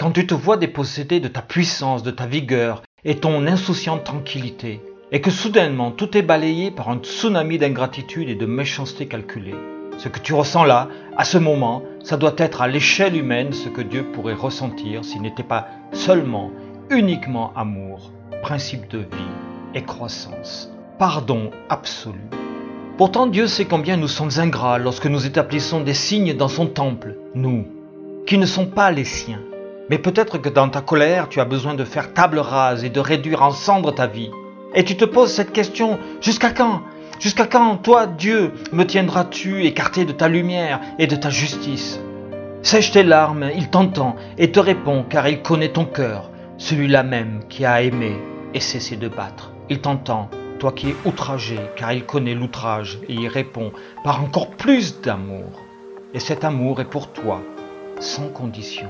quand tu te vois dépossédé de ta puissance, de ta vigueur et ton insouciante tranquillité, et que soudainement tout est balayé par un tsunami d'ingratitude et de méchanceté calculée. Ce que tu ressens là, à ce moment, ça doit être à l'échelle humaine ce que Dieu pourrait ressentir s'il n'était pas seulement, uniquement amour, principe de vie et croissance, pardon absolu. Pourtant Dieu sait combien nous sommes ingrats lorsque nous établissons des signes dans son temple, nous, qui ne sont pas les siens. Mais peut-être que dans ta colère, tu as besoin de faire table rase et de réduire en cendres ta vie. Et tu te poses cette question, jusqu'à quand? Jusqu'à quand, toi, Dieu, me tiendras-tu écarté de ta lumière et de ta justice? Sèche tes larmes, il t'entend et te répond car il connaît ton cœur, celui-là même qui a aimé et cessé de battre. Il t'entend, toi qui es outragé, car il connaît l'outrage et y répond par encore plus d'amour. Et cet amour est pour toi, sans condition.